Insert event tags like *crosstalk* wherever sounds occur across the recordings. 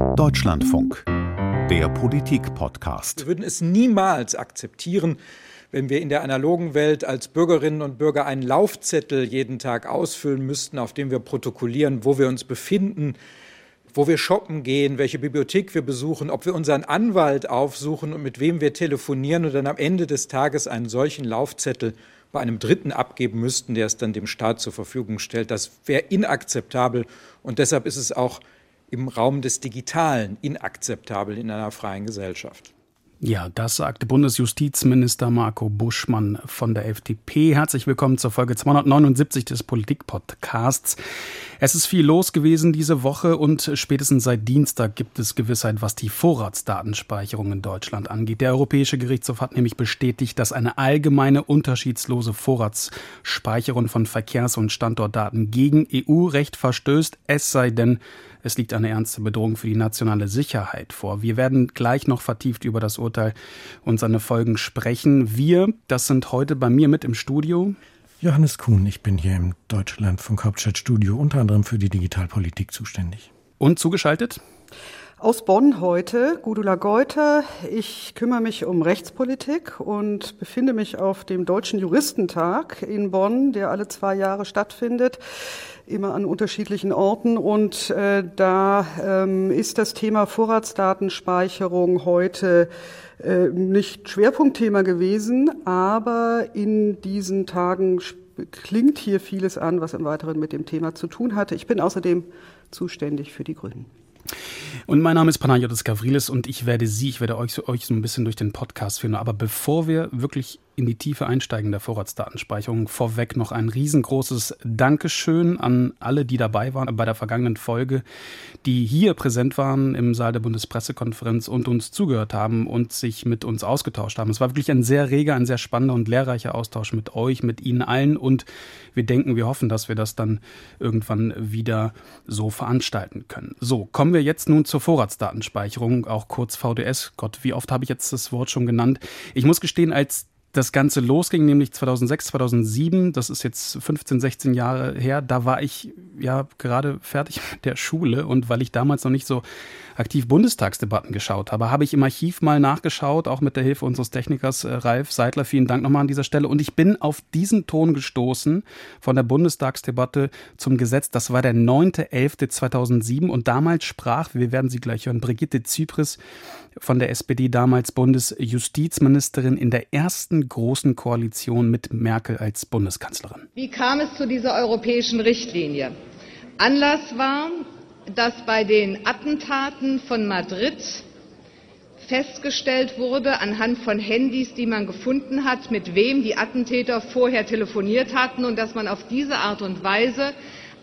Deutschlandfunk, der Politik-Podcast. Wir würden es niemals akzeptieren, wenn wir in der analogen Welt als Bürgerinnen und Bürger einen Laufzettel jeden Tag ausfüllen müssten, auf dem wir protokollieren, wo wir uns befinden, wo wir shoppen gehen, welche Bibliothek wir besuchen, ob wir unseren Anwalt aufsuchen und mit wem wir telefonieren und dann am Ende des Tages einen solchen Laufzettel bei einem Dritten abgeben müssten, der es dann dem Staat zur Verfügung stellt. Das wäre inakzeptabel und deshalb ist es auch im Raum des Digitalen inakzeptabel in einer freien Gesellschaft. Ja, das sagte Bundesjustizminister Marco Buschmann von der FDP. Herzlich willkommen zur Folge 279 des Politik-Podcasts. Es ist viel los gewesen diese Woche und spätestens seit Dienstag gibt es Gewissheit, was die Vorratsdatenspeicherung in Deutschland angeht. Der Europäische Gerichtshof hat nämlich bestätigt, dass eine allgemeine unterschiedslose Vorratsspeicherung von Verkehrs- und Standortdaten gegen EU-Recht verstößt, es sei denn, es liegt eine ernste Bedrohung für die nationale Sicherheit vor. Wir werden gleich noch vertieft über das Urteil und seine Folgen sprechen. Wir, das sind heute bei mir mit im Studio. Johannes Kuhn, ich bin hier im Deutschlandfunk Hauptstadtstudio unter anderem für die Digitalpolitik zuständig. Und zugeschaltet? Aus Bonn heute, Gudula Geuter. Ich kümmere mich um Rechtspolitik und befinde mich auf dem Deutschen Juristentag in Bonn, der alle zwei Jahre stattfindet immer an unterschiedlichen Orten. Und äh, da ähm, ist das Thema Vorratsdatenspeicherung heute äh, nicht Schwerpunktthema gewesen, aber in diesen Tagen klingt hier vieles an, was im Weiteren mit dem Thema zu tun hatte. Ich bin außerdem zuständig für die Grünen. Und mein Name ist Panayotis Gavrilis und ich werde Sie, ich werde euch, euch so ein bisschen durch den Podcast führen. Aber bevor wir wirklich in die Tiefe einsteigen der Vorratsdatenspeicherung, vorweg noch ein riesengroßes Dankeschön an alle, die dabei waren bei der vergangenen Folge, die hier präsent waren im Saal der Bundespressekonferenz und uns zugehört haben und sich mit uns ausgetauscht haben. Es war wirklich ein sehr reger, ein sehr spannender und lehrreicher Austausch mit euch, mit Ihnen allen und wir denken, wir hoffen, dass wir das dann irgendwann wieder so veranstalten können. So, kommen wir jetzt nun zur Vorratsdatenspeicherung, auch kurz VDS. Gott, wie oft habe ich jetzt das Wort schon genannt? Ich muss gestehen, als das Ganze losging, nämlich 2006, 2007, das ist jetzt 15, 16 Jahre her, da war ich ja gerade fertig *laughs* mit der Schule und weil ich damals noch nicht so aktiv Bundestagsdebatten geschaut habe, habe ich im Archiv mal nachgeschaut, auch mit der Hilfe unseres Technikers äh, Ralf Seidler. Vielen Dank nochmal an dieser Stelle. Und ich bin auf diesen Ton gestoßen von der Bundestagsdebatte zum Gesetz. Das war der 9.11.2007 und damals sprach, wir werden sie gleich hören, Brigitte Zypris von der SPD, damals Bundesjustizministerin in der ersten großen Koalition mit Merkel als Bundeskanzlerin. Wie kam es zu dieser europäischen Richtlinie? Anlass war, dass bei den Attentaten von Madrid festgestellt wurde, anhand von Handys, die man gefunden hat, mit wem die Attentäter vorher telefoniert hatten und dass man auf diese Art und Weise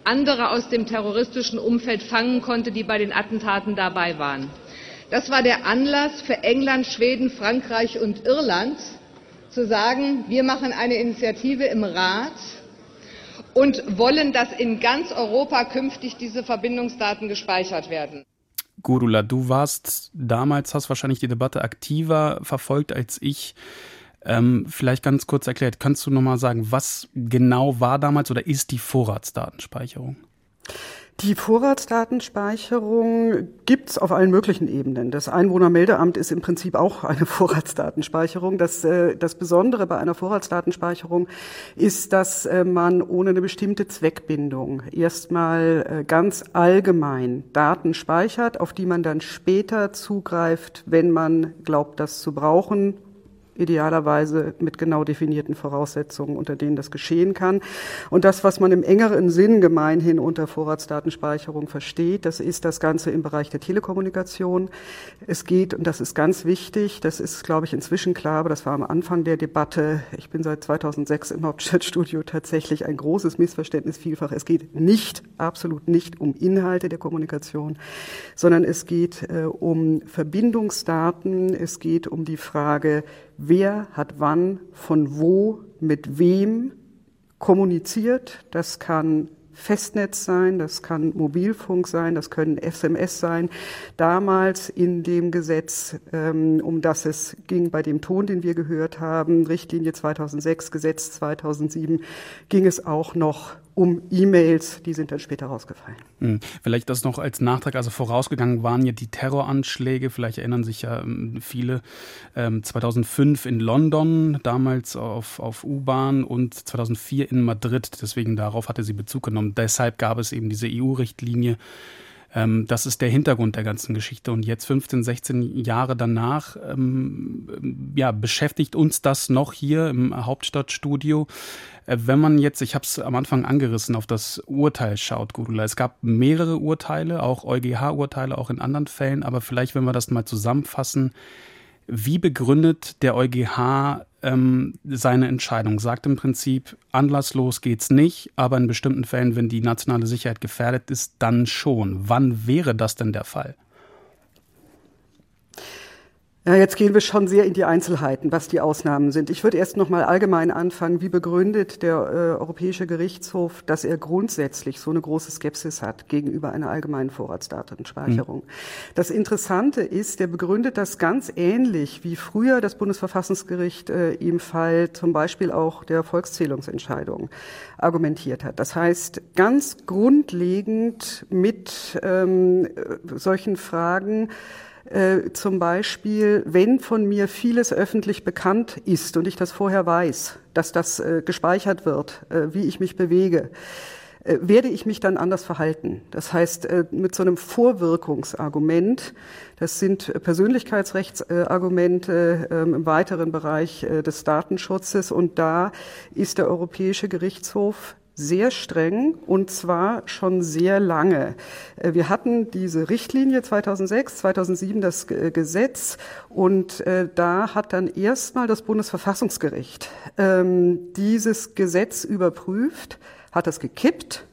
andere aus dem terroristischen Umfeld fangen konnte, die bei den Attentaten dabei waren. Das war der Anlass für England, Schweden, Frankreich und Irland zu sagen, wir machen eine Initiative im Rat und wollen, dass in ganz Europa künftig diese Verbindungsdaten gespeichert werden. Gurula, du warst damals, hast wahrscheinlich die Debatte aktiver verfolgt als ich. Ähm, vielleicht ganz kurz erklärt, kannst du nochmal sagen, was genau war damals oder ist die Vorratsdatenspeicherung? Die Vorratsdatenspeicherung gibt's auf allen möglichen Ebenen. Das Einwohnermeldeamt ist im Prinzip auch eine *laughs* Vorratsdatenspeicherung. Das, äh, das Besondere bei einer Vorratsdatenspeicherung ist, dass äh, man ohne eine bestimmte Zweckbindung erstmal äh, ganz allgemein Daten speichert, auf die man dann später zugreift, wenn man glaubt, das zu brauchen idealerweise mit genau definierten Voraussetzungen, unter denen das geschehen kann. Und das, was man im engeren Sinn gemeinhin unter Vorratsdatenspeicherung versteht, das ist das Ganze im Bereich der Telekommunikation. Es geht, und das ist ganz wichtig, das ist, glaube ich, inzwischen klar, aber das war am Anfang der Debatte, ich bin seit 2006 im Hauptstadtstudio, tatsächlich ein großes Missverständnis vielfach. Es geht nicht, absolut nicht um Inhalte der Kommunikation, sondern es geht äh, um Verbindungsdaten, es geht um die Frage, wer hat wann, von wo, mit wem kommuniziert. Das kann Festnetz sein, das kann Mobilfunk sein, das können SMS sein. Damals in dem Gesetz, ähm, um das es ging, bei dem Ton, den wir gehört haben, Richtlinie 2006, Gesetz 2007, ging es auch noch um E-Mails, die sind dann später rausgefallen. Hm. Vielleicht das noch als Nachtrag, also vorausgegangen waren ja die Terroranschläge, vielleicht erinnern sich ja ähm, viele, ähm, 2005 in London, damals auf, auf U-Bahn und 2004 in Madrid, deswegen darauf hatte sie Bezug genommen. Deshalb gab es eben diese EU-Richtlinie, ähm, das ist der Hintergrund der ganzen Geschichte. Und jetzt 15, 16 Jahre danach, ähm, ja, beschäftigt uns das noch hier im Hauptstadtstudio. Äh, wenn man jetzt, ich habe es am Anfang angerissen, auf das Urteil schaut, Gudula. Es gab mehrere Urteile, auch EuGH-Urteile, auch in anderen Fällen. Aber vielleicht, wenn wir das mal zusammenfassen, wie begründet der EuGH ähm, seine Entscheidung? Sagt im Prinzip, anlasslos geht's nicht, aber in bestimmten Fällen, wenn die nationale Sicherheit gefährdet ist, dann schon. Wann wäre das denn der Fall? Ja, jetzt gehen wir schon sehr in die Einzelheiten, was die Ausnahmen sind. Ich würde erst noch mal allgemein anfangen. Wie begründet der äh, Europäische Gerichtshof, dass er grundsätzlich so eine große Skepsis hat gegenüber einer allgemeinen Vorratsdatenspeicherung? Mhm. Das Interessante ist, der begründet das ganz ähnlich wie früher das Bundesverfassungsgericht äh, im Fall zum Beispiel auch der Volkszählungsentscheidung argumentiert hat. Das heißt, ganz grundlegend mit ähm, solchen Fragen äh, zum Beispiel, wenn von mir vieles öffentlich bekannt ist und ich das vorher weiß, dass das äh, gespeichert wird, äh, wie ich mich bewege, äh, werde ich mich dann anders verhalten. Das heißt, äh, mit so einem Vorwirkungsargument, das sind Persönlichkeitsrechtsargumente ähm, im weiteren Bereich des Datenschutzes und da ist der Europäische Gerichtshof sehr streng und zwar schon sehr lange. Äh, wir hatten diese Richtlinie 2006, 2007 das Gesetz und äh, da hat dann erstmal das Bundesverfassungsgericht ähm, dieses Gesetz überprüft, hat das gekippt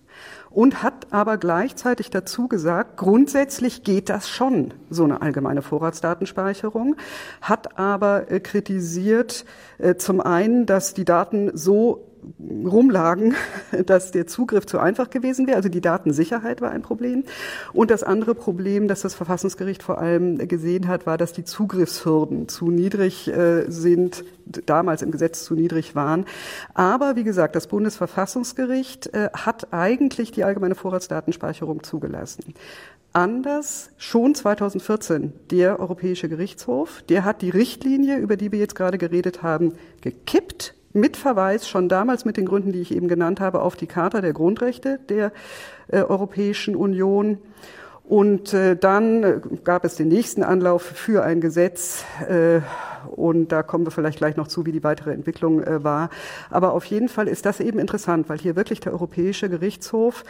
und hat aber gleichzeitig dazu gesagt, grundsätzlich geht das schon, so eine allgemeine Vorratsdatenspeicherung, hat aber äh, kritisiert zum einen, dass die Daten so rumlagen, *laughs* dass der Zugriff zu einfach gewesen wäre. Also die Datensicherheit war ein Problem. Und das andere Problem, das das Verfassungsgericht vor allem gesehen hat, war, dass die Zugriffshürden zu niedrig äh, sind, damals im Gesetz zu niedrig waren. Aber wie gesagt, das Bundesverfassungsgericht äh, hat eigentlich die allgemeine Vorratsdatenspeicherung zugelassen. Anders schon 2014 der Europäische Gerichtshof, der hat die Richtlinie, über die wir jetzt gerade geredet haben, gekippt mit Verweis schon damals mit den Gründen, die ich eben genannt habe, auf die Charta der Grundrechte der äh, Europäischen Union. Und äh, dann äh, gab es den nächsten Anlauf für ein Gesetz. Äh, und da kommen wir vielleicht gleich noch zu, wie die weitere Entwicklung äh, war. Aber auf jeden Fall ist das eben interessant, weil hier wirklich der Europäische Gerichtshof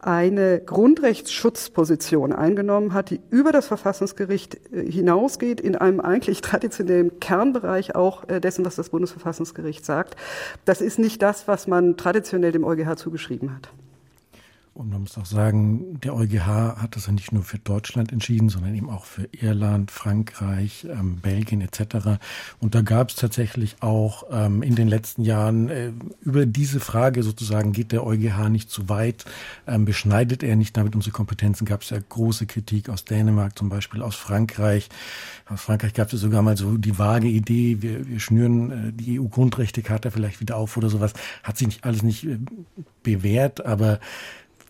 eine Grundrechtsschutzposition eingenommen hat, die über das Verfassungsgericht äh, hinausgeht, in einem eigentlich traditionellen Kernbereich auch äh, dessen, was das Bundesverfassungsgericht sagt. Das ist nicht das, was man traditionell dem EuGH zugeschrieben hat. Und man muss auch sagen, der EuGH hat das ja nicht nur für Deutschland entschieden, sondern eben auch für Irland, Frankreich, ähm, Belgien etc. Und da gab es tatsächlich auch ähm, in den letzten Jahren äh, über diese Frage sozusagen, geht der EuGH nicht zu weit, ähm, beschneidet er nicht damit unsere Kompetenzen, gab es ja große Kritik aus Dänemark, zum Beispiel aus Frankreich. Aus Frankreich gab es sogar mal so die vage Idee, wir, wir schnüren äh, die EU-Grundrechtecharta vielleicht wieder auf oder sowas. Hat sich nicht alles nicht äh, bewährt, aber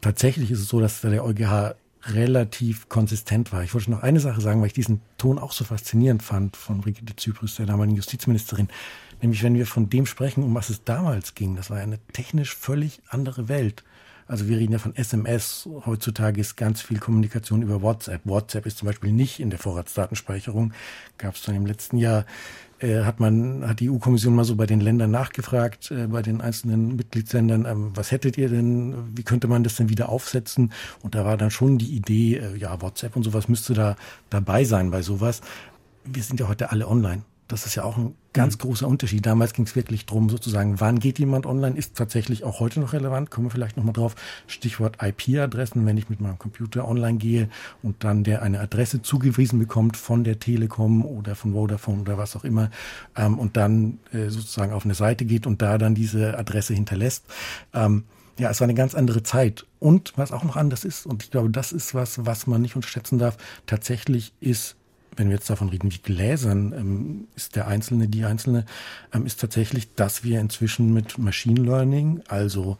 tatsächlich ist es so, dass der EuGH relativ konsistent war. Ich wollte noch eine Sache sagen, weil ich diesen Ton auch so faszinierend fand von Brigitte Zypris, der damaligen Justizministerin. Nämlich, wenn wir von dem sprechen, um was es damals ging, das war eine technisch völlig andere Welt. Also wir reden ja von SMS. Heutzutage ist ganz viel Kommunikation über WhatsApp. WhatsApp ist zum Beispiel nicht in der Vorratsdatenspeicherung. Gab es dann im letzten Jahr äh, hat man, hat die EU-Kommission mal so bei den Ländern nachgefragt, äh, bei den einzelnen Mitgliedsländern, ähm, was hättet ihr denn, wie könnte man das denn wieder aufsetzen? Und da war dann schon die Idee, äh, ja, WhatsApp und sowas müsste da dabei sein bei sowas. Wir sind ja heute alle online. Das ist ja auch ein ganz mhm. großer Unterschied. Damals ging es wirklich drum, sozusagen, wann geht jemand online, ist tatsächlich auch heute noch relevant. Kommen wir vielleicht nochmal drauf. Stichwort IP-Adressen, wenn ich mit meinem Computer online gehe und dann der eine Adresse zugewiesen bekommt von der Telekom oder von Vodafone oder was auch immer ähm, und dann äh, sozusagen auf eine Seite geht und da dann diese Adresse hinterlässt. Ähm, ja, es war eine ganz andere Zeit. Und was auch noch anders ist, und ich glaube, das ist was, was man nicht unterschätzen darf, tatsächlich ist wenn wir jetzt davon reden, wie gläsern ähm, ist der Einzelne, die Einzelne, ähm, ist tatsächlich, dass wir inzwischen mit Machine Learning, also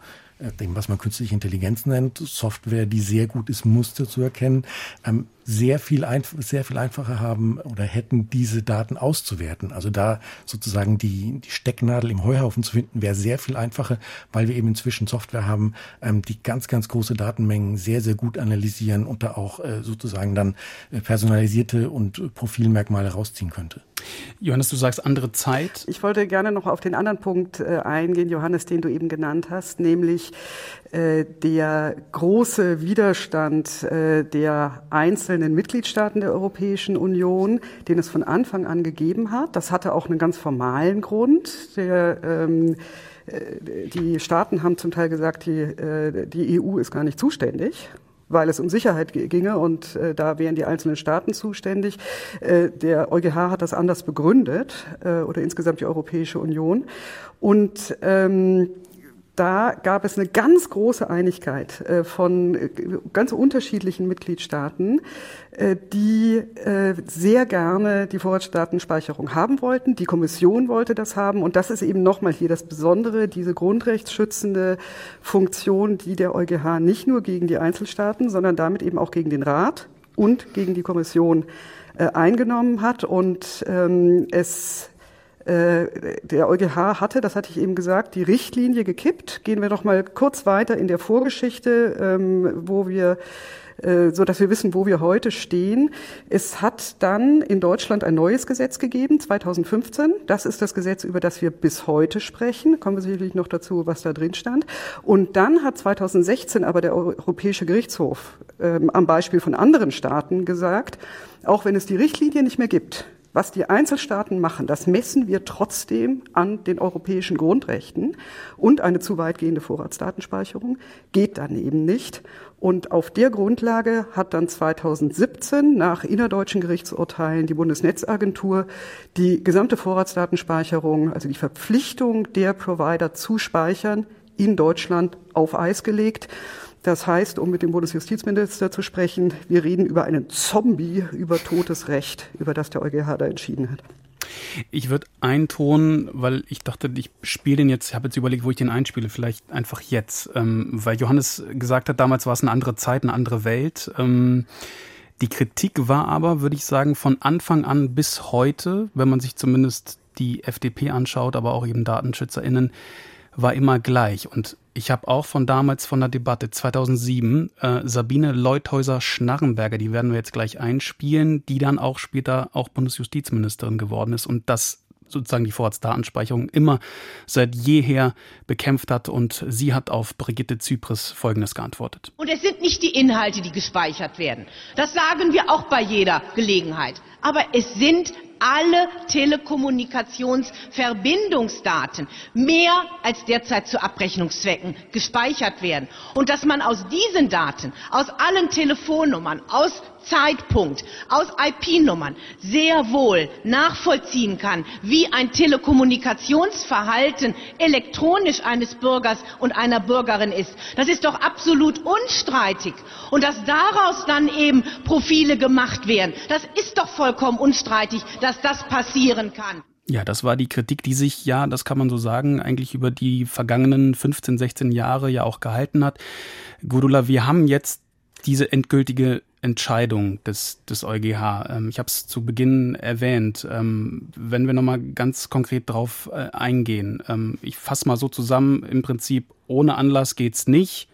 dem, was man künstliche Intelligenz nennt, Software, die sehr gut ist, Muster zu erkennen, ähm, sehr viel, sehr viel einfacher haben oder hätten, diese Daten auszuwerten. Also da sozusagen die, die Stecknadel im Heuhaufen zu finden, wäre sehr viel einfacher, weil wir eben inzwischen Software haben, ähm, die ganz, ganz große Datenmengen sehr, sehr gut analysieren und da auch äh, sozusagen dann äh, personalisierte und Profilmerkmale rausziehen könnte. Johannes, du sagst andere Zeit. Ich wollte gerne noch auf den anderen Punkt äh, eingehen, Johannes, den du eben genannt hast, nämlich äh, der große Widerstand äh, der einzelnen Mitgliedstaaten der Europäischen Union, den es von Anfang an gegeben hat. Das hatte auch einen ganz formalen Grund. Der, ähm, äh, die Staaten haben zum Teil gesagt, die, die EU ist gar nicht zuständig weil es um Sicherheit ginge und äh, da wären die einzelnen Staaten zuständig. Äh, der EuGH hat das anders begründet äh, oder insgesamt die Europäische Union. Und ähm, da gab es eine ganz große Einigkeit äh, von äh, ganz unterschiedlichen Mitgliedstaaten, äh, die sehr gerne die Vorratsdatenspeicherung haben wollten. Die Kommission wollte das haben. Und das ist eben nochmal hier das Besondere, diese grundrechtsschützende Funktion, die der EuGH nicht nur gegen die Einzelstaaten, sondern damit eben auch gegen den Rat und gegen die Kommission eingenommen hat. Und ähm, es der EuGH hatte, das hatte ich eben gesagt, die Richtlinie gekippt. Gehen wir doch mal kurz weiter in der Vorgeschichte, ähm, wo wir äh, so dass wir wissen, wo wir heute stehen. Es hat dann in Deutschland ein neues Gesetz gegeben, 2015. Das ist das Gesetz, über das wir bis heute sprechen. Kommen wir sicherlich noch dazu, was da drin stand. Und dann hat 2016 aber der Europäische Gerichtshof ähm, am Beispiel von anderen Staaten gesagt, auch wenn es die Richtlinie nicht mehr gibt, was die Einzelstaaten machen, das messen wir trotzdem an den europäischen Grundrechten. Und eine zu weitgehende Vorratsdatenspeicherung geht dann eben nicht. Und auf der Grundlage hat dann 2017 nach innerdeutschen Gerichtsurteilen die Bundesnetzagentur die gesamte Vorratsdatenspeicherung, also die Verpflichtung der Provider zu speichern, in Deutschland auf Eis gelegt. Das heißt, um mit dem Bundesjustizminister zu sprechen, wir reden über einen Zombie, über totes Recht, über das der EuGH da entschieden hat. Ich würde eintonen, weil ich dachte, ich spiele den jetzt, ich habe jetzt überlegt, wo ich den einspiele, vielleicht einfach jetzt. Ähm, weil Johannes gesagt hat, damals war es eine andere Zeit, eine andere Welt. Ähm, die Kritik war aber, würde ich sagen, von Anfang an bis heute, wenn man sich zumindest die FDP anschaut, aber auch eben DatenschützerInnen, war immer gleich. Und ich habe auch von damals von der Debatte 2007 äh, Sabine Leuthäuser-Schnarrenberger, die werden wir jetzt gleich einspielen, die dann auch später auch Bundesjustizministerin geworden ist und das sozusagen die Vorratsdatenspeicherung immer seit jeher bekämpft hat. Und sie hat auf Brigitte Zypris Folgendes geantwortet. Und es sind nicht die Inhalte, die gespeichert werden. Das sagen wir auch bei jeder Gelegenheit. Aber es sind alle Telekommunikationsverbindungsdaten mehr als derzeit zu Abrechnungszwecken gespeichert werden. Und dass man aus diesen Daten, aus allen Telefonnummern, aus Zeitpunkt aus IP-Nummern sehr wohl nachvollziehen kann, wie ein Telekommunikationsverhalten elektronisch eines Bürgers und einer Bürgerin ist. Das ist doch absolut unstreitig. Und dass daraus dann eben Profile gemacht werden, das ist doch vollkommen unstreitig, dass das passieren kann. Ja, das war die Kritik, die sich, ja, das kann man so sagen, eigentlich über die vergangenen 15, 16 Jahre ja auch gehalten hat. Gudula, wir haben jetzt diese endgültige Entscheidung des, des EuGH. Ähm, ich habe es zu Beginn erwähnt. Ähm, wenn wir nochmal ganz konkret drauf äh, eingehen. Ähm, ich fasse mal so zusammen, im Prinzip ohne Anlass geht's nicht.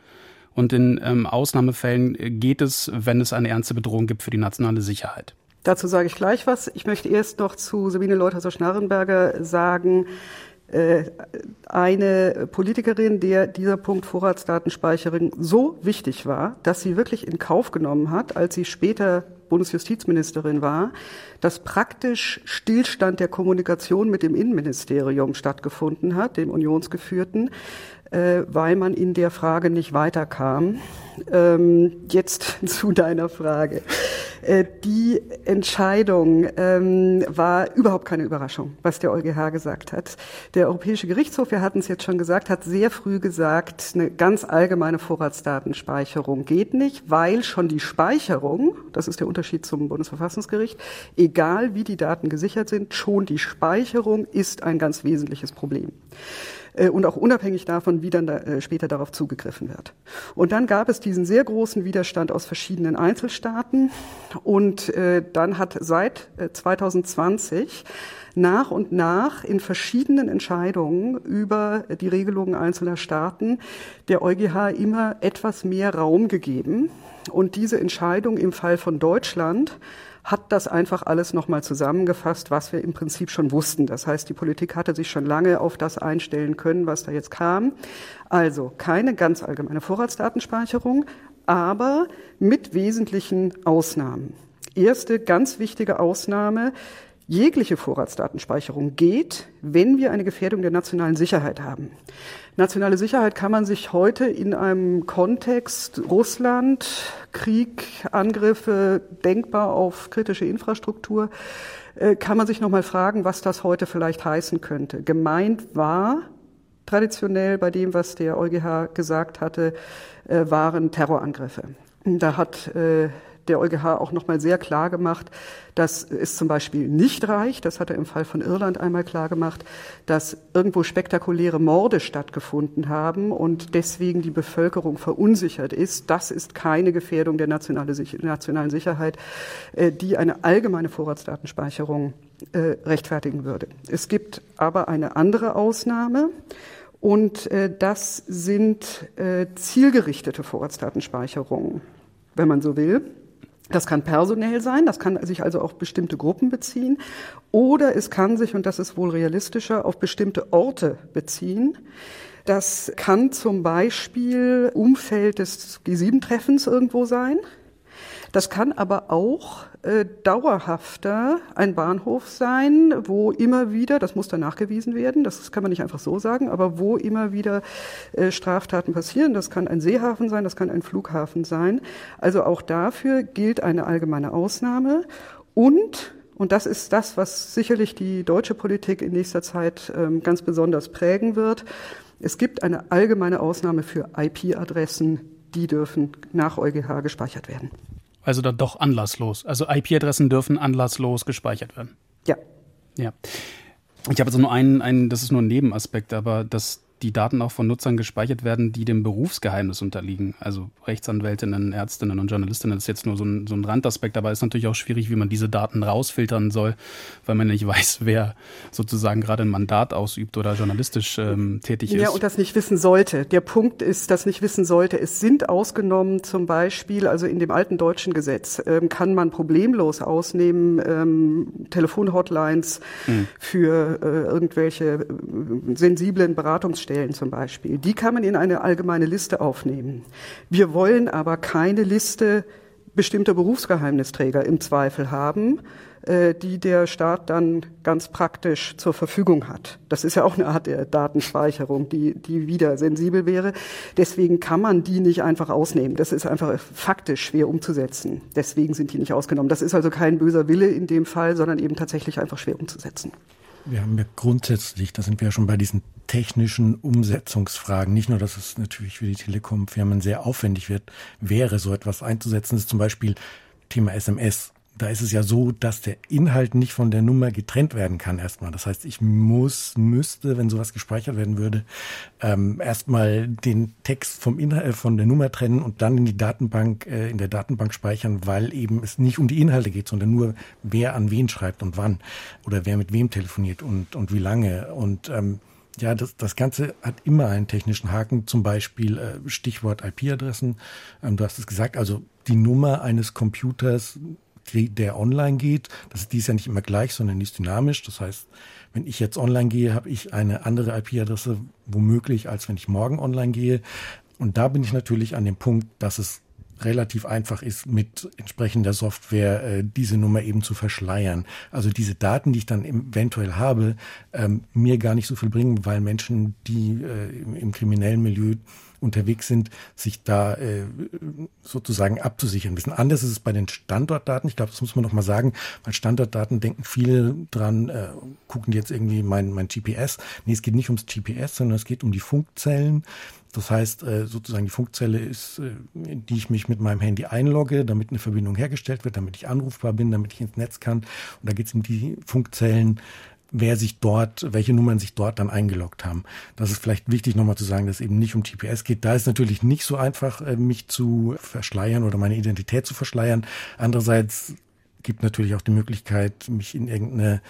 Und in Ausnahmefällen geht es, wenn es eine ernste Bedrohung gibt für die nationale Sicherheit. Dazu sage ich gleich was. Ich möchte erst noch zu Sabine Leuthauser-Schnarrenberger sagen, äh, eine Politikerin, der dieser Punkt Vorratsdatenspeicherung so wichtig war, dass sie wirklich in Kauf genommen hat, als sie später Bundesjustizministerin war, dass praktisch Stillstand der Kommunikation mit dem Innenministerium stattgefunden hat, dem unionsgeführten, äh, weil man in der Frage nicht weiterkam. Ähm, jetzt *laughs* zu deiner Frage. Äh, die Entscheidung ähm, war überhaupt keine Überraschung, was der EuGH gesagt hat. Der Europäische Gerichtshof, wir hatten es jetzt schon gesagt, hat sehr früh gesagt, eine ganz allgemeine Vorratsdatenspeicherung geht nicht, weil schon die Speicherung, das ist der Unterschied zum Bundesverfassungsgericht, egal wie die Daten gesichert sind, schon die Speicherung ist ein ganz wesentliches Problem. Äh, und auch unabhängig davon, wie dann da, äh, später darauf zugegriffen wird. Und dann gab es diesen sehr großen Widerstand aus verschiedenen Einzelstaaten und äh, dann hat seit 2020 nach und nach in verschiedenen Entscheidungen über die Regelungen einzelner Staaten der EuGH immer etwas mehr Raum gegeben. Und diese Entscheidung im Fall von Deutschland hat das einfach alles nochmal zusammengefasst, was wir im Prinzip schon wussten. Das heißt, die Politik hatte sich schon lange auf das einstellen können, was da jetzt kam. Also keine ganz allgemeine Vorratsdatenspeicherung, aber mit wesentlichen Ausnahmen. Erste ganz wichtige Ausnahme, Jegliche Vorratsdatenspeicherung geht, wenn wir eine Gefährdung der nationalen Sicherheit haben. Nationale Sicherheit kann man sich heute in einem Kontext Russland, Krieg, Angriffe, denkbar auf kritische Infrastruktur, äh, kann man sich nochmal fragen, was das heute vielleicht heißen könnte. Gemeint war traditionell bei dem, was der EuGH gesagt hatte, äh, waren Terrorangriffe. Da hat äh, der EuGH auch nochmal sehr klar gemacht, dass es zum Beispiel nicht reicht, das hat er im Fall von Irland einmal klar gemacht, dass irgendwo spektakuläre Morde stattgefunden haben und deswegen die Bevölkerung verunsichert ist. Das ist keine Gefährdung der nationalen Sicherheit, äh, die eine allgemeine Vorratsdatenspeicherung äh, rechtfertigen würde. Es gibt aber eine andere Ausnahme. Und äh, das sind äh, zielgerichtete Vorratsdatenspeicherungen, wenn man so will. Das kann personell sein, das kann sich also auf bestimmte Gruppen beziehen oder es kann sich, und das ist wohl realistischer, auf bestimmte Orte beziehen. Das kann zum Beispiel Umfeld des G7-Treffens irgendwo sein. Das kann aber auch äh, dauerhafter ein Bahnhof sein, wo immer wieder, das muss dann nachgewiesen werden, das kann man nicht einfach so sagen, aber wo immer wieder äh, Straftaten passieren. Das kann ein Seehafen sein, das kann ein Flughafen sein. Also auch dafür gilt eine allgemeine Ausnahme und und das ist das, was sicherlich die deutsche Politik in nächster Zeit ähm, ganz besonders prägen wird. Es gibt eine allgemeine Ausnahme für IP-Adressen, die dürfen nach EuGH gespeichert werden. Also da doch anlasslos. Also IP-Adressen dürfen anlasslos gespeichert werden. Ja. Ja. Ich habe also nur einen, einen, das ist nur ein Nebenaspekt, aber das die Daten auch von Nutzern gespeichert werden, die dem Berufsgeheimnis unterliegen. Also Rechtsanwältinnen, Ärztinnen und Journalistinnen das ist jetzt nur so ein, so ein Randaspekt, aber es ist natürlich auch schwierig, wie man diese Daten rausfiltern soll, weil man nicht *laughs* weiß, wer sozusagen gerade ein Mandat ausübt oder journalistisch ähm, tätig ist. Ja, und das nicht wissen sollte. Der Punkt ist, das nicht wissen sollte. Es sind ausgenommen zum Beispiel, also in dem alten deutschen Gesetz ähm, kann man problemlos ausnehmen ähm, Telefonhotlines mhm. für äh, irgendwelche äh, sensiblen Beratungsstellen Stellen zum Beispiel. Die kann man in eine allgemeine Liste aufnehmen. Wir wollen aber keine Liste bestimmter Berufsgeheimnisträger im Zweifel haben, äh, die der Staat dann ganz praktisch zur Verfügung hat. Das ist ja auch eine Art der Datenspeicherung, die, die wieder sensibel wäre. Deswegen kann man die nicht einfach ausnehmen. Das ist einfach faktisch schwer umzusetzen. Deswegen sind die nicht ausgenommen. Das ist also kein böser Wille in dem Fall, sondern eben tatsächlich einfach schwer umzusetzen. Wir haben ja grundsätzlich, da sind wir ja schon bei diesen technischen Umsetzungsfragen. Nicht nur, dass es natürlich für die Telekom-Firmen sehr aufwendig wird, wäre so etwas einzusetzen, das ist zum Beispiel Thema SMS da ist es ja so, dass der Inhalt nicht von der Nummer getrennt werden kann erstmal. Das heißt, ich muss, müsste, wenn sowas gespeichert werden würde, ähm, erstmal den Text vom Inhalt, äh, von der Nummer trennen und dann in die Datenbank, äh, in der Datenbank speichern, weil eben es nicht um die Inhalte geht, sondern nur, wer an wen schreibt und wann oder wer mit wem telefoniert und, und wie lange. Und ähm, ja, das, das Ganze hat immer einen technischen Haken, zum Beispiel äh, Stichwort IP-Adressen. Ähm, du hast es gesagt, also die Nummer eines Computers der online geht. Das ist dies ja nicht immer gleich, sondern ist dynamisch. Das heißt, wenn ich jetzt online gehe, habe ich eine andere IP-Adresse womöglich, als wenn ich morgen online gehe. Und da bin ich natürlich an dem Punkt, dass es relativ einfach ist, mit entsprechender Software äh, diese Nummer eben zu verschleiern. Also diese Daten, die ich dann eventuell habe, ähm, mir gar nicht so viel bringen, weil Menschen, die äh, im, im kriminellen Milieu unterwegs sind, sich da äh, sozusagen abzusichern. Bisschen anders ist es bei den Standortdaten. Ich glaube, das muss man noch mal sagen. Bei Standortdaten denken viele dran, äh, gucken jetzt irgendwie mein, mein GPS. Nee, es geht nicht ums GPS, sondern es geht um die Funkzellen. Das heißt, äh, sozusagen die Funkzelle ist, äh, in die ich mich mit meinem Handy einlogge, damit eine Verbindung hergestellt wird, damit ich anrufbar bin, damit ich ins Netz kann. Und da geht es um die Funkzellen, wer sich dort, welche Nummern sich dort dann eingeloggt haben. Das ist vielleicht wichtig nochmal zu sagen, dass es eben nicht um TPS geht. Da ist natürlich nicht so einfach, äh, mich zu verschleiern oder meine Identität zu verschleiern. Andererseits gibt natürlich auch die Möglichkeit, mich in irgendeine,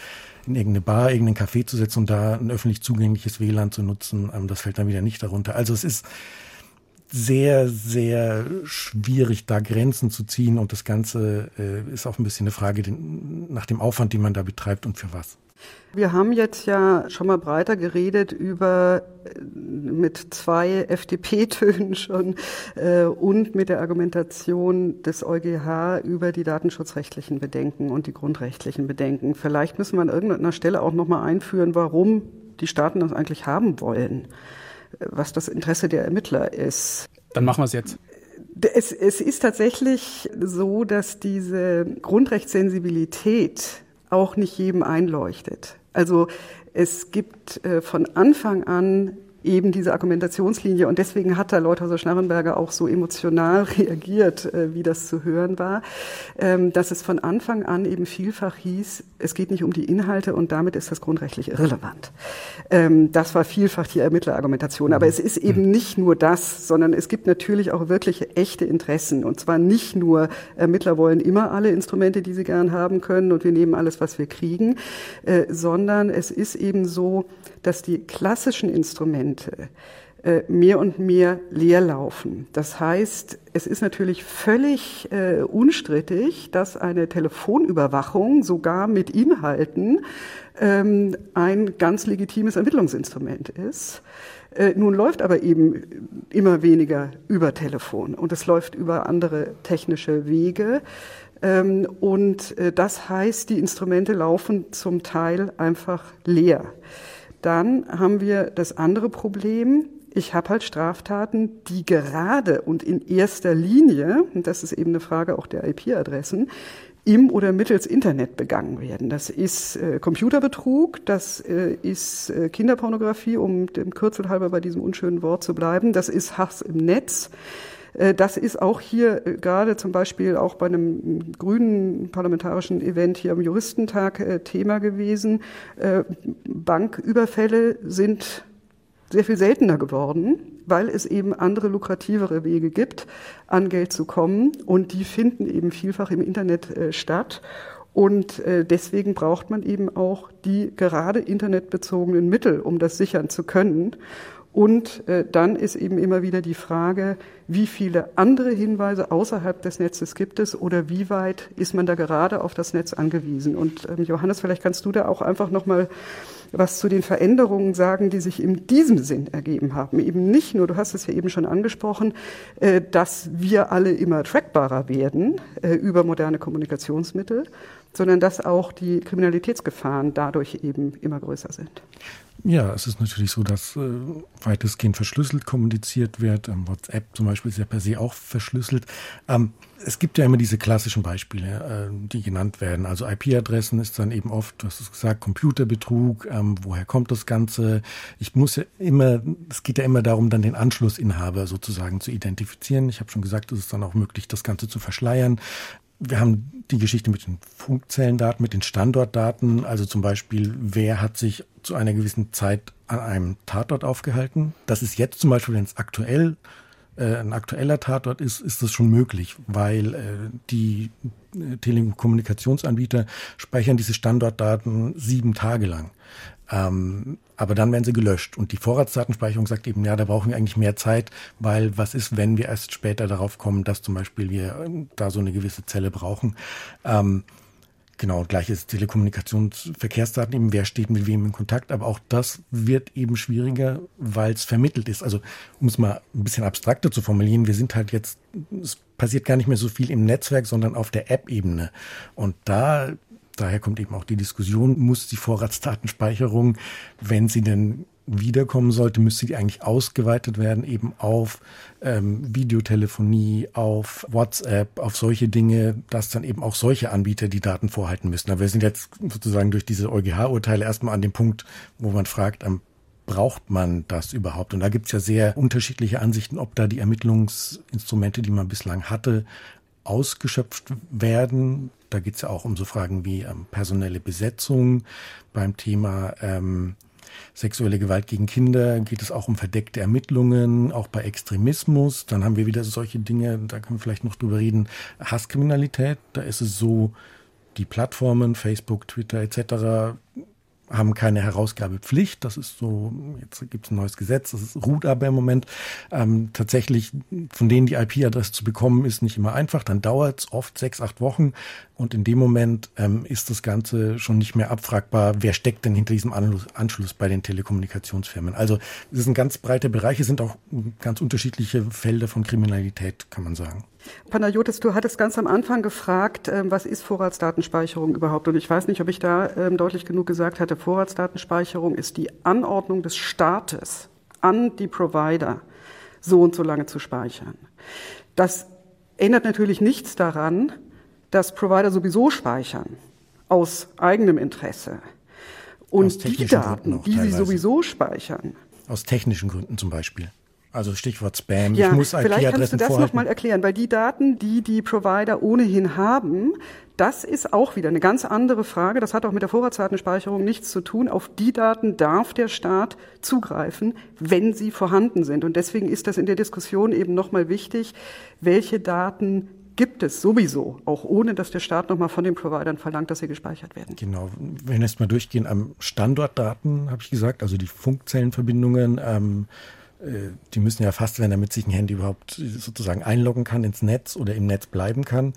in irgendeine Bar, irgendeinen Café zu setzen und da ein öffentlich zugängliches WLAN zu nutzen. Ähm, das fällt dann wieder nicht darunter. Also es ist sehr, sehr schwierig, da Grenzen zu ziehen und das Ganze äh, ist auch ein bisschen eine Frage nach dem Aufwand, den man da betreibt und für was. Wir haben jetzt ja schon mal breiter geredet über äh, mit zwei FDP-Tönen *laughs* schon äh, und mit der Argumentation des EuGH über die datenschutzrechtlichen Bedenken und die grundrechtlichen Bedenken. Vielleicht müssen wir an irgendeiner Stelle auch noch mal einführen, warum die Staaten das eigentlich haben wollen, äh, was das Interesse der Ermittler ist. Dann machen wir es jetzt. Es, es ist tatsächlich so, dass diese Grundrechtssensibilität auch nicht jedem einleuchtet. Also es gibt äh, von Anfang an eben diese Argumentationslinie. Und deswegen hat da Leuthauser Schnarrenberger auch so emotional *laughs* reagiert, äh, wie das zu hören war, ähm, dass es von Anfang an eben vielfach hieß, es geht nicht um die Inhalte und damit ist das grundrechtlich irrelevant. Ähm, das war vielfach die Ermittlerargumentation. Aber es ist eben nicht nur das, sondern es gibt natürlich auch wirklich echte Interessen. Und zwar nicht nur Ermittler wollen immer alle Instrumente, die sie gern haben können und wir nehmen alles, was wir kriegen, äh, sondern es ist eben so, dass die klassischen Instrumente äh, mehr und mehr leer laufen. Das heißt, es ist natürlich völlig äh, unstrittig, dass eine Telefonüberwachung sogar mit Inhalten ähm, ein ganz legitimes Ermittlungsinstrument ist. Äh, nun läuft aber eben immer weniger über Telefon und es läuft über andere technische Wege. Ähm, und äh, das heißt, die Instrumente laufen zum Teil einfach leer. Dann haben wir das andere Problem. Ich habe halt Straftaten, die gerade und in erster Linie, und das ist eben eine Frage auch der IP-Adressen, im oder mittels Internet begangen werden. Das ist äh, Computerbetrug, das äh, ist äh, Kinderpornografie, um dem Kürzel halber bei diesem unschönen Wort zu bleiben, das ist Hass im Netz. Äh, das ist auch hier äh, gerade zum Beispiel auch bei einem grünen parlamentarischen Event hier am Juristentag äh, Thema gewesen. Banküberfälle sind sehr viel seltener geworden, weil es eben andere lukrativere Wege gibt, an Geld zu kommen. Und die finden eben vielfach im Internet statt. Und deswegen braucht man eben auch die gerade internetbezogenen Mittel, um das sichern zu können. Und äh, dann ist eben immer wieder die Frage, wie viele andere Hinweise außerhalb des Netzes gibt es oder wie weit ist man da gerade auf das Netz angewiesen? Und ähm, Johannes, vielleicht kannst du da auch einfach noch mal was zu den Veränderungen sagen, die sich in diesem Sinn ergeben haben. Eben nicht nur, du hast es ja eben schon angesprochen, äh, dass wir alle immer trackbarer werden äh, über moderne Kommunikationsmittel, sondern dass auch die Kriminalitätsgefahren dadurch eben immer größer sind. Ja, es ist natürlich so, dass äh, weitestgehend verschlüsselt kommuniziert wird. Ähm, WhatsApp zum Beispiel ist ja per se auch verschlüsselt. Ähm, es gibt ja immer diese klassischen Beispiele, äh, die genannt werden. Also IP-Adressen ist dann eben oft, du hast es gesagt, Computerbetrug. Ähm, woher kommt das Ganze? Ich muss ja immer, es geht ja immer darum, dann den Anschlussinhaber sozusagen zu identifizieren. Ich habe schon gesagt, es ist dann auch möglich, das Ganze zu verschleiern. Wir haben die Geschichte mit den Funkzellendaten, mit den Standortdaten, also zum Beispiel, wer hat sich zu einer gewissen Zeit an einem Tatort aufgehalten. Das ist jetzt zum Beispiel, wenn es aktuell äh, ein aktueller Tatort ist, ist das schon möglich, weil äh, die äh, Telekommunikationsanbieter speichern diese Standortdaten sieben Tage lang. Ähm, aber dann werden sie gelöscht. Und die Vorratsdatenspeicherung sagt eben, ja, da brauchen wir eigentlich mehr Zeit, weil was ist, wenn wir erst später darauf kommen, dass zum Beispiel wir äh, da so eine gewisse Zelle brauchen. Ähm, Genau, gleiches Telekommunikationsverkehrsdaten, eben wer steht mit wem in Kontakt, aber auch das wird eben schwieriger, weil es vermittelt ist. Also um es mal ein bisschen abstrakter zu formulieren, wir sind halt jetzt, es passiert gar nicht mehr so viel im Netzwerk, sondern auf der App-Ebene. Und da daher kommt eben auch die Diskussion, muss die Vorratsdatenspeicherung, wenn sie denn wiederkommen sollte, müsste die eigentlich ausgeweitet werden, eben auf ähm, Videotelefonie, auf WhatsApp, auf solche Dinge, dass dann eben auch solche Anbieter die Daten vorhalten müssen. Aber wir sind jetzt sozusagen durch diese EuGH-Urteile erstmal an dem Punkt, wo man fragt, ähm, braucht man das überhaupt? Und da gibt's ja sehr unterschiedliche Ansichten, ob da die Ermittlungsinstrumente, die man bislang hatte, ausgeschöpft werden Da geht es ja auch um so Fragen wie ähm, personelle Besetzung. Beim Thema ähm, sexuelle Gewalt gegen Kinder geht es auch um verdeckte Ermittlungen, auch bei Extremismus. Dann haben wir wieder solche Dinge, da können wir vielleicht noch drüber reden, Hasskriminalität. Da ist es so, die Plattformen, Facebook, Twitter etc haben keine Herausgabepflicht. Das ist so, jetzt gibt es ein neues Gesetz, das ist, ruht aber im Moment. Ähm, tatsächlich von denen die IP-Adresse zu bekommen, ist nicht immer einfach. Dann dauert es oft sechs, acht Wochen. Und in dem Moment ähm, ist das Ganze schon nicht mehr abfragbar, wer steckt denn hinter diesem Anschluss, Anschluss bei den Telekommunikationsfirmen. Also es ist ein ganz breiter Bereich, es sind auch ganz unterschiedliche Felder von Kriminalität, kann man sagen. Panayotis, du hattest ganz am Anfang gefragt, ähm, was ist Vorratsdatenspeicherung überhaupt? Und ich weiß nicht, ob ich da ähm, deutlich genug gesagt hatte. Vorratsdatenspeicherung ist die Anordnung des Staates an die Provider, so und so lange zu speichern. Das ändert natürlich nichts daran, dass Provider sowieso speichern, aus eigenem Interesse. Und die Daten, die sie sowieso speichern. Aus technischen Gründen zum Beispiel. Also Stichwort Spam. Ja, ich muss vielleicht kannst du das nochmal erklären, weil die Daten, die die Provider ohnehin haben, das ist auch wieder eine ganz andere Frage. Das hat auch mit der Vorratsdatenspeicherung nichts zu tun. Auf die Daten darf der Staat zugreifen, wenn sie vorhanden sind. Und deswegen ist das in der Diskussion eben nochmal wichtig, welche Daten gibt es sowieso, auch ohne dass der Staat nochmal von den Providern verlangt, dass sie gespeichert werden. Genau, wenn wir jetzt mal durchgehen, am Standortdaten, habe ich gesagt, also die Funkzellenverbindungen, ähm, äh, die müssen ja erfasst werden, damit sich ein Handy überhaupt sozusagen einloggen kann ins Netz oder im Netz bleiben kann.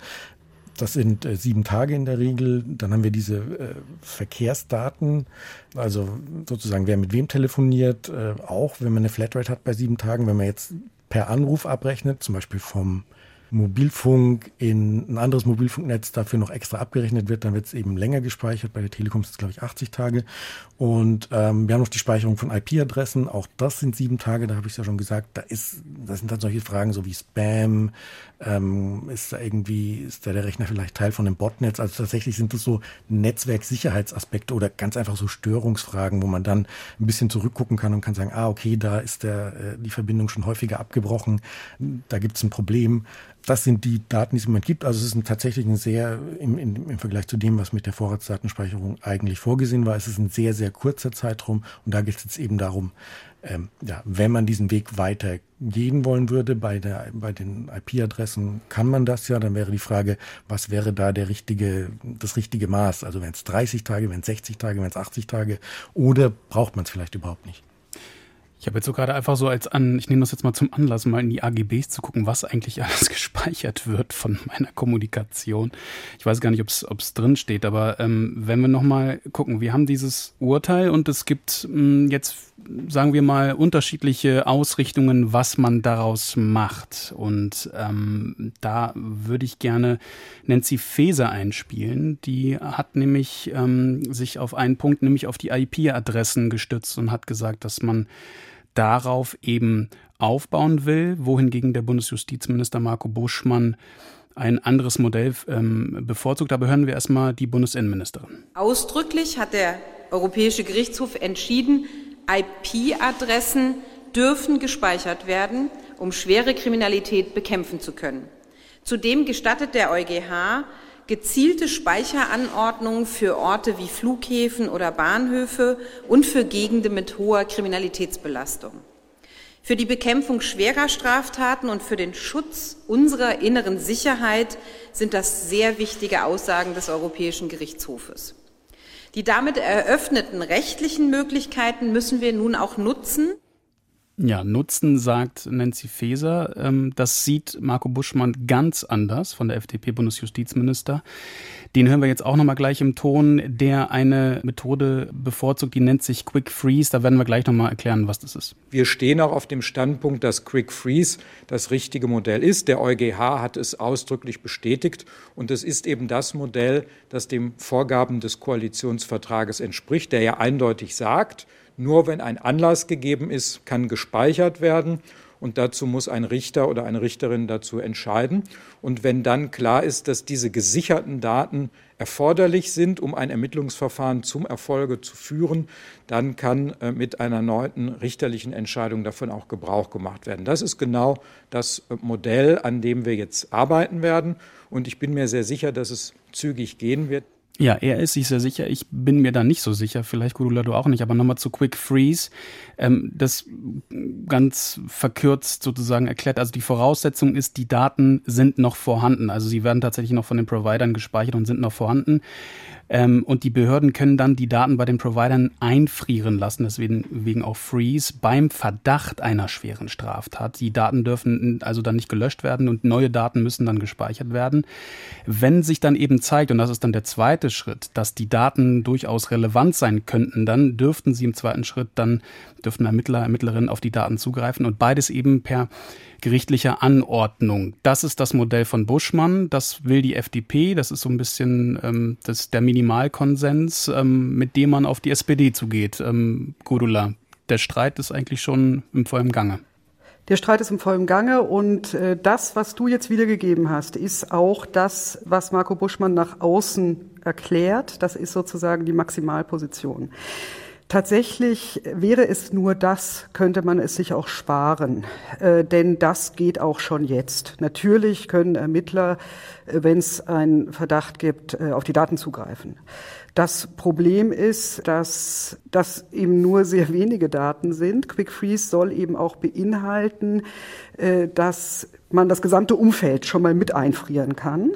Das sind äh, sieben Tage in der Regel. Dann haben wir diese äh, Verkehrsdaten, also sozusagen wer mit wem telefoniert, äh, auch wenn man eine Flatrate hat bei sieben Tagen. Wenn man jetzt per Anruf abrechnet, zum Beispiel vom Mobilfunk in ein anderes Mobilfunknetz dafür noch extra abgerechnet wird, dann wird es eben länger gespeichert. Bei der Telekom ist es, glaube ich, 80 Tage. Und ähm, wir haben noch die Speicherung von IP-Adressen. Auch das sind sieben Tage, da habe ich es ja schon gesagt. Da ist, das sind dann solche Fragen so wie Spam. Ähm, ist da irgendwie, ist da der Rechner vielleicht Teil von einem Botnetz? Also tatsächlich sind das so Netzwerksicherheitsaspekte oder ganz einfach so Störungsfragen, wo man dann ein bisschen zurückgucken kann und kann sagen, ah, okay, da ist der, äh, die Verbindung schon häufiger abgebrochen. Da gibt es ein Problem das sind die Daten, die es im Moment gibt. Also es ist tatsächlich ein sehr, im, im, im Vergleich zu dem, was mit der Vorratsdatenspeicherung eigentlich vorgesehen war, es ist ein sehr, sehr kurzer Zeitraum. Und da geht es jetzt eben darum, ähm, ja, wenn man diesen Weg weiter gehen wollen würde bei, der, bei den IP-Adressen, kann man das ja. Dann wäre die Frage, was wäre da der richtige, das richtige Maß? Also wenn es 30 Tage, wenn es 60 Tage, wenn es 80 Tage oder braucht man es vielleicht überhaupt nicht? Ich habe jetzt so gerade einfach so als an, ich nehme das jetzt mal zum Anlass, mal in die AGBs zu gucken, was eigentlich *laughs* alles gespeichert wird von meiner Kommunikation. Ich weiß gar nicht, ob es drin steht, aber ähm, wenn wir nochmal gucken, wir haben dieses Urteil und es gibt mh, hm, jetzt, sagen wir mal, unterschiedliche Ausrichtungen, was man daraus macht. Und ähm, da würde ich gerne Nancy Faeser einspielen. Die hat nämlich ähm, sich auf einen Punkt, nämlich auf die IP-Adressen gestützt und hat gesagt, dass man darauf eben aufbauen will, wohingegen der Bundesjustizminister Marco Buschmann ein anderes Modell ähm, bevorzugt. Aber hören wir erstmal die Bundesinnenministerin. Ausdrücklich hat der Europäische Gerichtshof entschieden, IP-Adressen dürfen gespeichert werden, um schwere Kriminalität bekämpfen zu können. Zudem gestattet der EuGH gezielte Speicheranordnungen für Orte wie Flughäfen oder Bahnhöfe und für Gegenden mit hoher Kriminalitätsbelastung. Für die Bekämpfung schwerer Straftaten und für den Schutz unserer inneren Sicherheit sind das sehr wichtige Aussagen des Europäischen Gerichtshofes. Die damit eröffneten rechtlichen Möglichkeiten müssen wir nun auch nutzen, ja, Nutzen sagt Nancy Faeser. Ähm, das sieht Marco Buschmann ganz anders von der FDP-Bundesjustizminister. Den hören wir jetzt auch nochmal gleich im Ton, der eine Methode bevorzugt, die nennt sich Quick Freeze. Da werden wir gleich nochmal erklären, was das ist. Wir stehen auch auf dem Standpunkt, dass Quick Freeze das richtige Modell ist. Der EuGH hat es ausdrücklich bestätigt und es ist eben das Modell, das dem Vorgaben des Koalitionsvertrages entspricht, der ja eindeutig sagt, nur wenn ein Anlass gegeben ist, kann gespeichert werden. und dazu muss ein Richter oder eine Richterin dazu entscheiden. Und wenn dann klar ist, dass diese gesicherten Daten erforderlich sind, um ein Ermittlungsverfahren zum Erfolge zu führen, dann kann äh, mit einer erneuten richterlichen Entscheidung davon auch Gebrauch gemacht werden. Das ist genau das äh, Modell, an dem wir jetzt arbeiten werden. Und ich bin mir sehr sicher, dass es zügig gehen wird. Ja, er ist sich sehr sicher. Ich bin mir da nicht so sicher. Vielleicht Gudula, du auch nicht. Aber nochmal zu Quick Freeze. Ähm, das ganz verkürzt sozusagen erklärt. Also die Voraussetzung ist, die Daten sind noch vorhanden. Also sie werden tatsächlich noch von den Providern gespeichert und sind noch vorhanden. Ähm, und die Behörden können dann die Daten bei den Providern einfrieren lassen, deswegen wegen auch Freeze, beim Verdacht einer schweren Straftat. Die Daten dürfen also dann nicht gelöscht werden und neue Daten müssen dann gespeichert werden. Wenn sich dann eben zeigt, und das ist dann der zweite Schritt, dass die Daten durchaus relevant sein könnten, dann dürften sie im zweiten Schritt dann, dürften Ermittler, Ermittlerinnen auf die Daten zugreifen und beides eben per gerichtlicher Anordnung. Das ist das Modell von Buschmann, das will die FDP, das ist so ein bisschen ähm, das, der Minimalkonsens, ähm, mit dem man auf die SPD zugeht. Ähm, Gudula, der Streit ist eigentlich schon im vollen Gange. Der Streit ist im vollen Gange und äh, das, was du jetzt wiedergegeben hast, ist auch das, was Marco Buschmann nach außen erklärt. Das ist sozusagen die Maximalposition. Tatsächlich wäre es nur das, könnte man es sich auch sparen, äh, denn das geht auch schon jetzt. Natürlich können Ermittler, äh, wenn es einen Verdacht gibt, äh, auf die Daten zugreifen. Das Problem ist, dass das eben nur sehr wenige Daten sind. Quick Freeze soll eben auch beinhalten, äh, dass man das gesamte Umfeld schon mal mit einfrieren kann.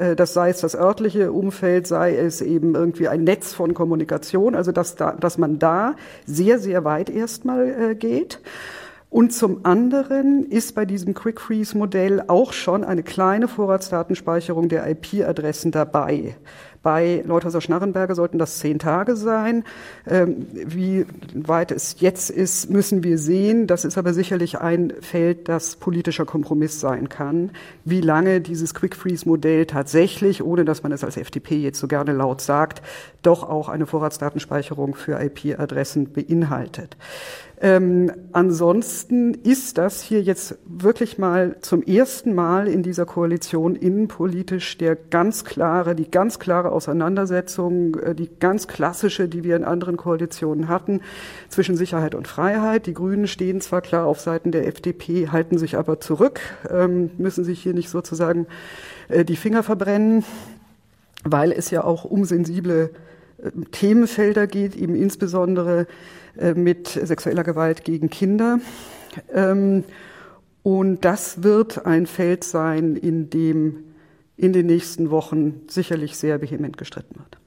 Äh, das sei es das örtliche Umfeld, sei es eben irgendwie ein Netz von Kommunikation, also dass, da, dass man da sehr, sehr weit erstmal äh, geht. Und zum anderen ist bei diesem Quick Freeze Modell auch schon eine kleine Vorratsdatenspeicherung der IP-Adressen dabei. Bei Leuthauser Schnarrenberger sollten das zehn Tage sein. Ähm, wie weit es jetzt ist, müssen wir sehen. Das ist aber sicherlich ein Feld, das politischer Kompromiss sein kann. Wie lange dieses Quick Freeze Modell tatsächlich, ohne dass man es als FDP jetzt so gerne laut sagt, doch auch eine Vorratsdatenspeicherung für IP-Adressen beinhaltet. Ähm, ansonsten ist das hier jetzt wirklich mal zum ersten Mal in dieser Koalition innenpolitisch der ganz klare, die ganz klare Auseinandersetzung, äh, die ganz klassische, die wir in anderen Koalitionen hatten, zwischen Sicherheit und Freiheit. Die Grünen stehen zwar klar auf Seiten der FDP, halten sich aber zurück, ähm, müssen sich hier nicht sozusagen äh, die Finger verbrennen, weil es ja auch um sensible Themenfelder geht, eben insbesondere äh, mit sexueller Gewalt gegen Kinder. Ähm, und das wird ein Feld sein, in dem in den nächsten Wochen sicherlich sehr vehement gestritten wird.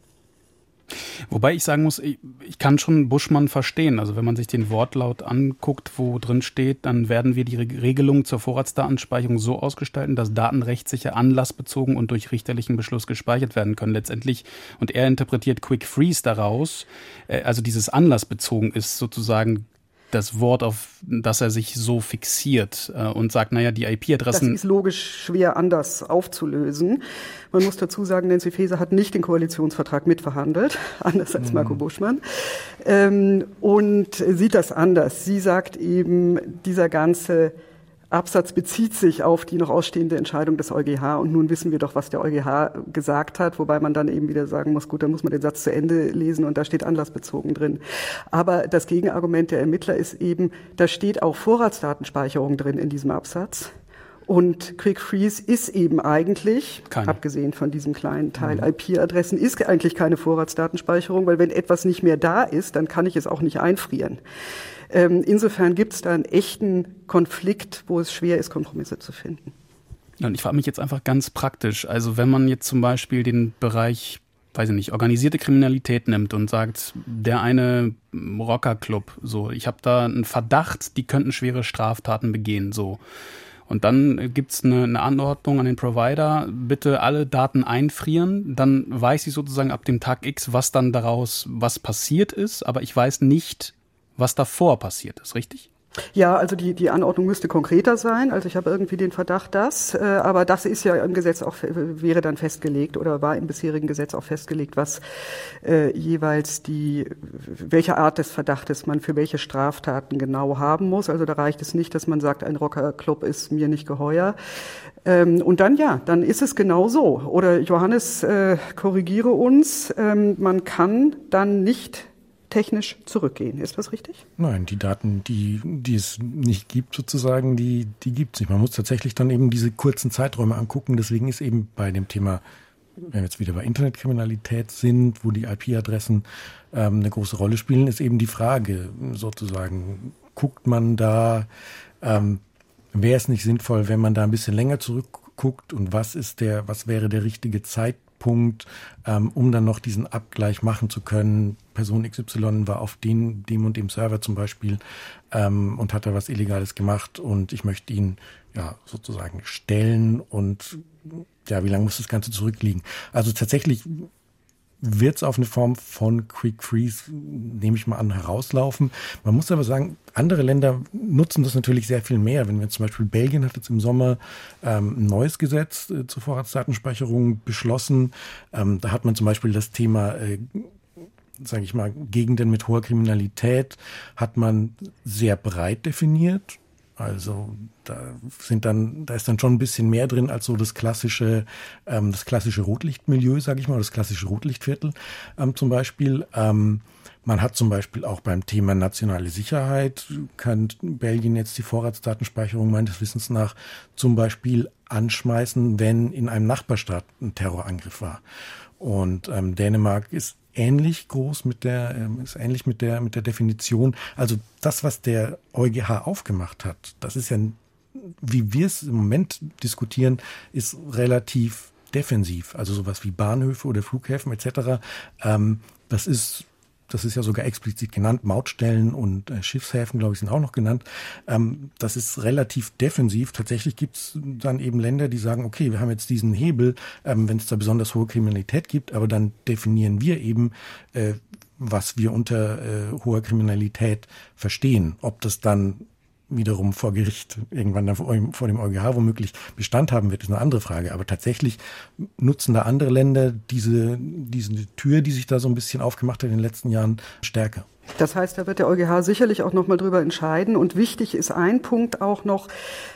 Wobei ich sagen muss, ich, ich, kann schon Buschmann verstehen. Also wenn man sich den Wortlaut anguckt, wo drin steht, dann werden wir die Regelung zur Vorratsdatenspeicherung so ausgestalten, dass Daten rechtssicher anlassbezogen und durch richterlichen Beschluss gespeichert werden können. Letztendlich, und er interpretiert Quick Freeze daraus, äh, also dieses anlassbezogen ist sozusagen das Wort, auf das er sich so fixiert äh, und sagt, naja, die IP-Adressen. Das ist logisch schwer anders aufzulösen. Man muss dazu sagen, Nancy Faeser hat nicht den Koalitionsvertrag mitverhandelt, *laughs* anders als Marco mhm. Buschmann, ähm, und sieht das anders. Sie sagt eben, dieser ganze Absatz bezieht sich auf die noch ausstehende Entscheidung des EuGH und nun wissen wir doch, was der EuGH gesagt hat, wobei man dann eben wieder sagen muss, gut, dann muss man den Satz zu Ende lesen und da steht anlassbezogen drin. Aber das Gegenargument der Ermittler ist eben, da steht auch Vorratsdatenspeicherung drin in diesem Absatz. Und Quick Freeze ist eben eigentlich, keine. abgesehen von diesem kleinen Teil mhm. IP-Adressen, ist eigentlich keine Vorratsdatenspeicherung, weil wenn etwas nicht mehr da ist, dann kann ich es auch nicht einfrieren. Ähm, insofern gibt es da einen echten Konflikt, wo es schwer ist, Kompromisse zu finden. Ja, und ich frage mich jetzt einfach ganz praktisch. Also wenn man jetzt zum Beispiel den Bereich, weiß ich nicht, organisierte Kriminalität nimmt und sagt, der eine Rockerclub, so, ich habe da einen Verdacht, die könnten schwere Straftaten begehen, so. Und dann gibt's eine, eine Anordnung an den Provider, bitte alle Daten einfrieren. Dann weiß ich sozusagen ab dem Tag X, was dann daraus, was passiert ist, aber ich weiß nicht, was davor passiert ist, richtig? Ja, also die, die Anordnung müsste konkreter sein. Also ich habe irgendwie den Verdacht, dass, äh, aber das ist ja im Gesetz auch, wäre dann festgelegt oder war im bisherigen Gesetz auch festgelegt, was äh, jeweils die, welche Art des Verdachtes man für welche Straftaten genau haben muss. Also da reicht es nicht, dass man sagt, ein Rockerclub ist mir nicht geheuer. Ähm, und dann ja, dann ist es genau so. Oder Johannes, äh, korrigiere uns, ähm, man kann dann nicht technisch zurückgehen. Ist das richtig? Nein, die Daten, die, die es nicht gibt, sozusagen, die, die gibt es nicht. Man muss tatsächlich dann eben diese kurzen Zeiträume angucken. Deswegen ist eben bei dem Thema, wenn wir jetzt wieder bei Internetkriminalität sind, wo die IP-Adressen ähm, eine große Rolle spielen, ist eben die Frage sozusagen, guckt man da, ähm, wäre es nicht sinnvoll, wenn man da ein bisschen länger zurückguckt und was ist der, was wäre der richtige Zeitpunkt? Punkt, ähm, um dann noch diesen Abgleich machen zu können. Person XY war auf den, dem und dem Server zum Beispiel ähm, und hat da was Illegales gemacht und ich möchte ihn ja sozusagen stellen und ja, wie lange muss das Ganze zurückliegen? Also tatsächlich wird es auf eine Form von Quick Freeze, nehme ich mal an, herauslaufen. Man muss aber sagen, andere Länder nutzen das natürlich sehr viel mehr. Wenn wir zum Beispiel Belgien hat jetzt im Sommer ähm, ein neues Gesetz äh, zur Vorratsdatenspeicherung beschlossen. Ähm, da hat man zum Beispiel das Thema äh, sage ich mal, Gegenden mit hoher Kriminalität hat man sehr breit definiert. Also da sind dann, da ist dann schon ein bisschen mehr drin als so das klassische, ähm, das klassische Rotlichtmilieu, sage ich mal, das klassische Rotlichtviertel ähm, zum Beispiel. Ähm, man hat zum Beispiel auch beim Thema nationale Sicherheit, kann Belgien jetzt die Vorratsdatenspeicherung meines Wissens nach zum Beispiel anschmeißen, wenn in einem Nachbarstaat ein Terrorangriff war. Und ähm, Dänemark ist ähnlich groß mit der, ähm, ist ähnlich mit der, mit der Definition. Also das, was der EuGH aufgemacht hat, das ist ja, wie wir es im Moment diskutieren, ist relativ defensiv. Also sowas wie Bahnhöfe oder Flughäfen etc. Ähm, das ist das ist ja sogar explizit genannt, Mautstellen und äh, Schiffshäfen, glaube ich, sind auch noch genannt. Ähm, das ist relativ defensiv. Tatsächlich gibt es dann eben Länder, die sagen, okay, wir haben jetzt diesen Hebel, ähm, wenn es da besonders hohe Kriminalität gibt, aber dann definieren wir eben, äh, was wir unter äh, hoher Kriminalität verstehen. Ob das dann wiederum vor Gericht irgendwann vor dem EuGH womöglich Bestand haben wird, ist eine andere Frage. Aber tatsächlich nutzen da andere Länder diese, diese Tür, die sich da so ein bisschen aufgemacht hat in den letzten Jahren, stärker. Das heißt, da wird der EuGH sicherlich auch noch mal drüber entscheiden. Und wichtig ist ein Punkt auch noch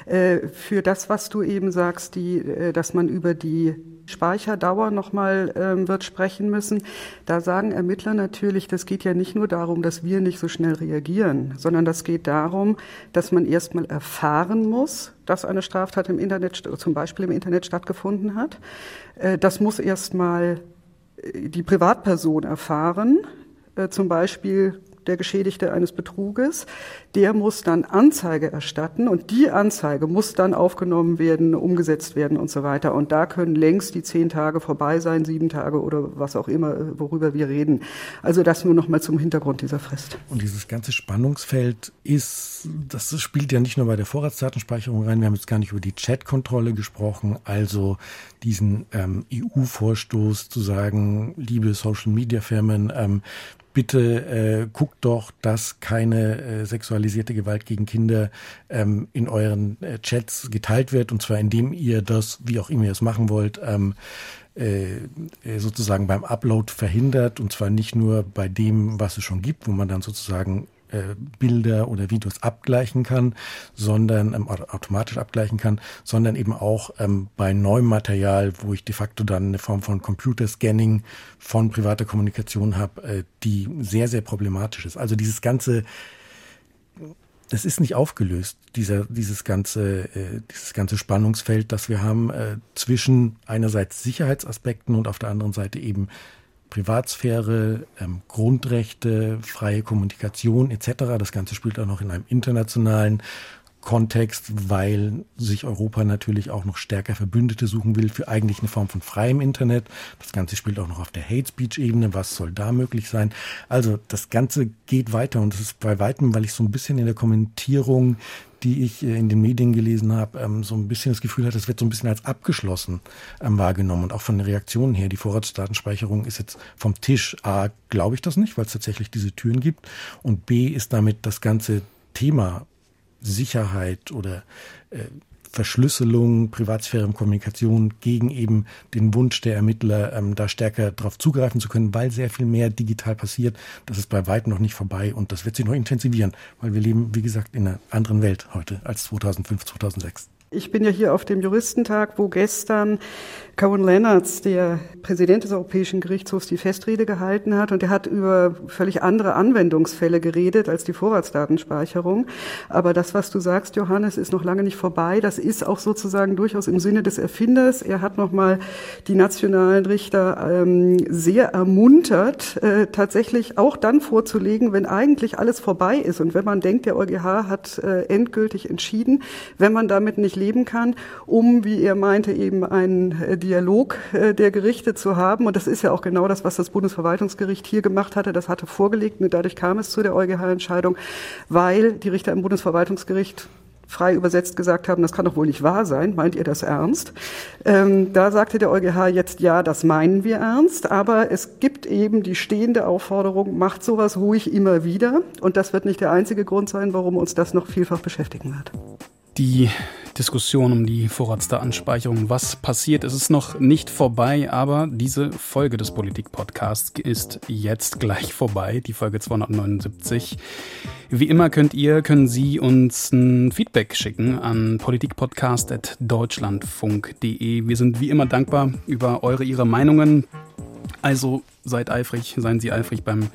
äh, für das, was du eben sagst, die, äh, dass man über die Speicherdauer nochmal ähm, wird sprechen müssen. Da sagen Ermittler natürlich, das geht ja nicht nur darum, dass wir nicht so schnell reagieren, sondern das geht darum, dass man erstmal erfahren muss, dass eine Straftat im Internet, zum Beispiel im Internet stattgefunden hat. Äh, das muss erstmal äh, die Privatperson erfahren, äh, zum Beispiel der Geschädigte eines Betruges, der muss dann Anzeige erstatten und die Anzeige muss dann aufgenommen werden, umgesetzt werden und so weiter. Und da können längst die zehn Tage vorbei sein, sieben Tage oder was auch immer, worüber wir reden. Also das nur noch mal zum Hintergrund dieser Frist. Und dieses ganze Spannungsfeld ist, das spielt ja nicht nur bei der Vorratsdatenspeicherung rein. Wir haben jetzt gar nicht über die Chatkontrolle gesprochen, also diesen ähm, EU-Vorstoß zu sagen, liebe Social-Media-Firmen, ähm, bitte äh, guckt doch, dass keine äh, sexualisierte Gewalt gegen Kinder ähm, in euren äh, Chats geteilt wird, und zwar indem ihr das, wie auch immer ihr es machen wollt, ähm, äh, äh, sozusagen beim Upload verhindert, und zwar nicht nur bei dem, was es schon gibt, wo man dann sozusagen äh, Bilder oder Videos abgleichen kann, sondern ähm, automatisch abgleichen kann, sondern eben auch ähm, bei neuem Material, wo ich de facto dann eine Form von Computerscanning von privater Kommunikation habe, äh, die sehr, sehr problematisch ist. Also dieses ganze es ist nicht aufgelöst, dieser, dieses ganze, äh, dieses ganze Spannungsfeld, das wir haben äh, zwischen einerseits Sicherheitsaspekten und auf der anderen Seite eben Privatsphäre, ähm, Grundrechte, freie Kommunikation etc. Das Ganze spielt auch noch in einem internationalen Kontext, weil sich Europa natürlich auch noch stärker Verbündete suchen will für eigentlich eine Form von freiem Internet. Das Ganze spielt auch noch auf der Hate Speech Ebene. Was soll da möglich sein? Also das Ganze geht weiter und es ist bei weitem, weil ich so ein bisschen in der Kommentierung die ich äh, in den Medien gelesen habe, ähm, so ein bisschen das Gefühl hat, es wird so ein bisschen als abgeschlossen ähm, wahrgenommen und auch von den Reaktionen her. Die Vorratsdatenspeicherung ist jetzt vom Tisch. A, glaube ich das nicht, weil es tatsächlich diese Türen gibt. Und B, ist damit das ganze Thema Sicherheit oder äh, Verschlüsselung, Privatsphäre Kommunikation gegen eben den Wunsch der Ermittler, ähm, da stärker darauf zugreifen zu können, weil sehr viel mehr digital passiert. Das ist bei weitem noch nicht vorbei und das wird sich noch intensivieren, weil wir leben, wie gesagt, in einer anderen Welt heute als 2005, 2006. Ich bin ja hier auf dem Juristentag, wo gestern Cohen Lennartz, der Präsident des Europäischen Gerichtshofs, die Festrede gehalten hat. Und er hat über völlig andere Anwendungsfälle geredet als die Vorratsdatenspeicherung. Aber das, was du sagst, Johannes, ist noch lange nicht vorbei. Das ist auch sozusagen durchaus im Sinne des Erfinders. Er hat nochmal die nationalen Richter ähm, sehr ermuntert, äh, tatsächlich auch dann vorzulegen, wenn eigentlich alles vorbei ist und wenn man denkt, der EuGH hat äh, endgültig entschieden, wenn man damit nicht leben kann, um, wie er meinte, eben einen äh, Dialog äh, der Gerichte zu haben. Und das ist ja auch genau das, was das Bundesverwaltungsgericht hier gemacht hatte. Das hatte vorgelegt und dadurch kam es zu der EuGH-Entscheidung, weil die Richter im Bundesverwaltungsgericht frei übersetzt gesagt haben, das kann doch wohl nicht wahr sein, meint ihr das ernst? Ähm, da sagte der EuGH jetzt, ja, das meinen wir ernst, aber es gibt eben die stehende Aufforderung, macht sowas ruhig immer wieder. Und das wird nicht der einzige Grund sein, warum uns das noch vielfach beschäftigen wird die Diskussion um die Vorratsdatenspeicherung. Was passiert? Es ist noch nicht vorbei, aber diese Folge des Politik-Podcasts ist jetzt gleich vorbei, die Folge 279. Wie immer könnt ihr, können Sie uns ein Feedback schicken an politikpodcast.deutschlandfunk.de. Wir sind wie immer dankbar über eure, ihre Meinungen. Also seid eifrig, seien Sie eifrig beim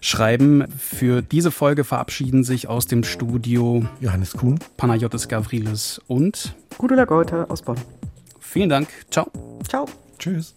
schreiben. Für diese Folge verabschieden sich aus dem Studio Johannes Kuhn, Panayotis Gavrilis und Gudula Geuter aus Bonn. Vielen Dank. Ciao. Ciao. Tschüss.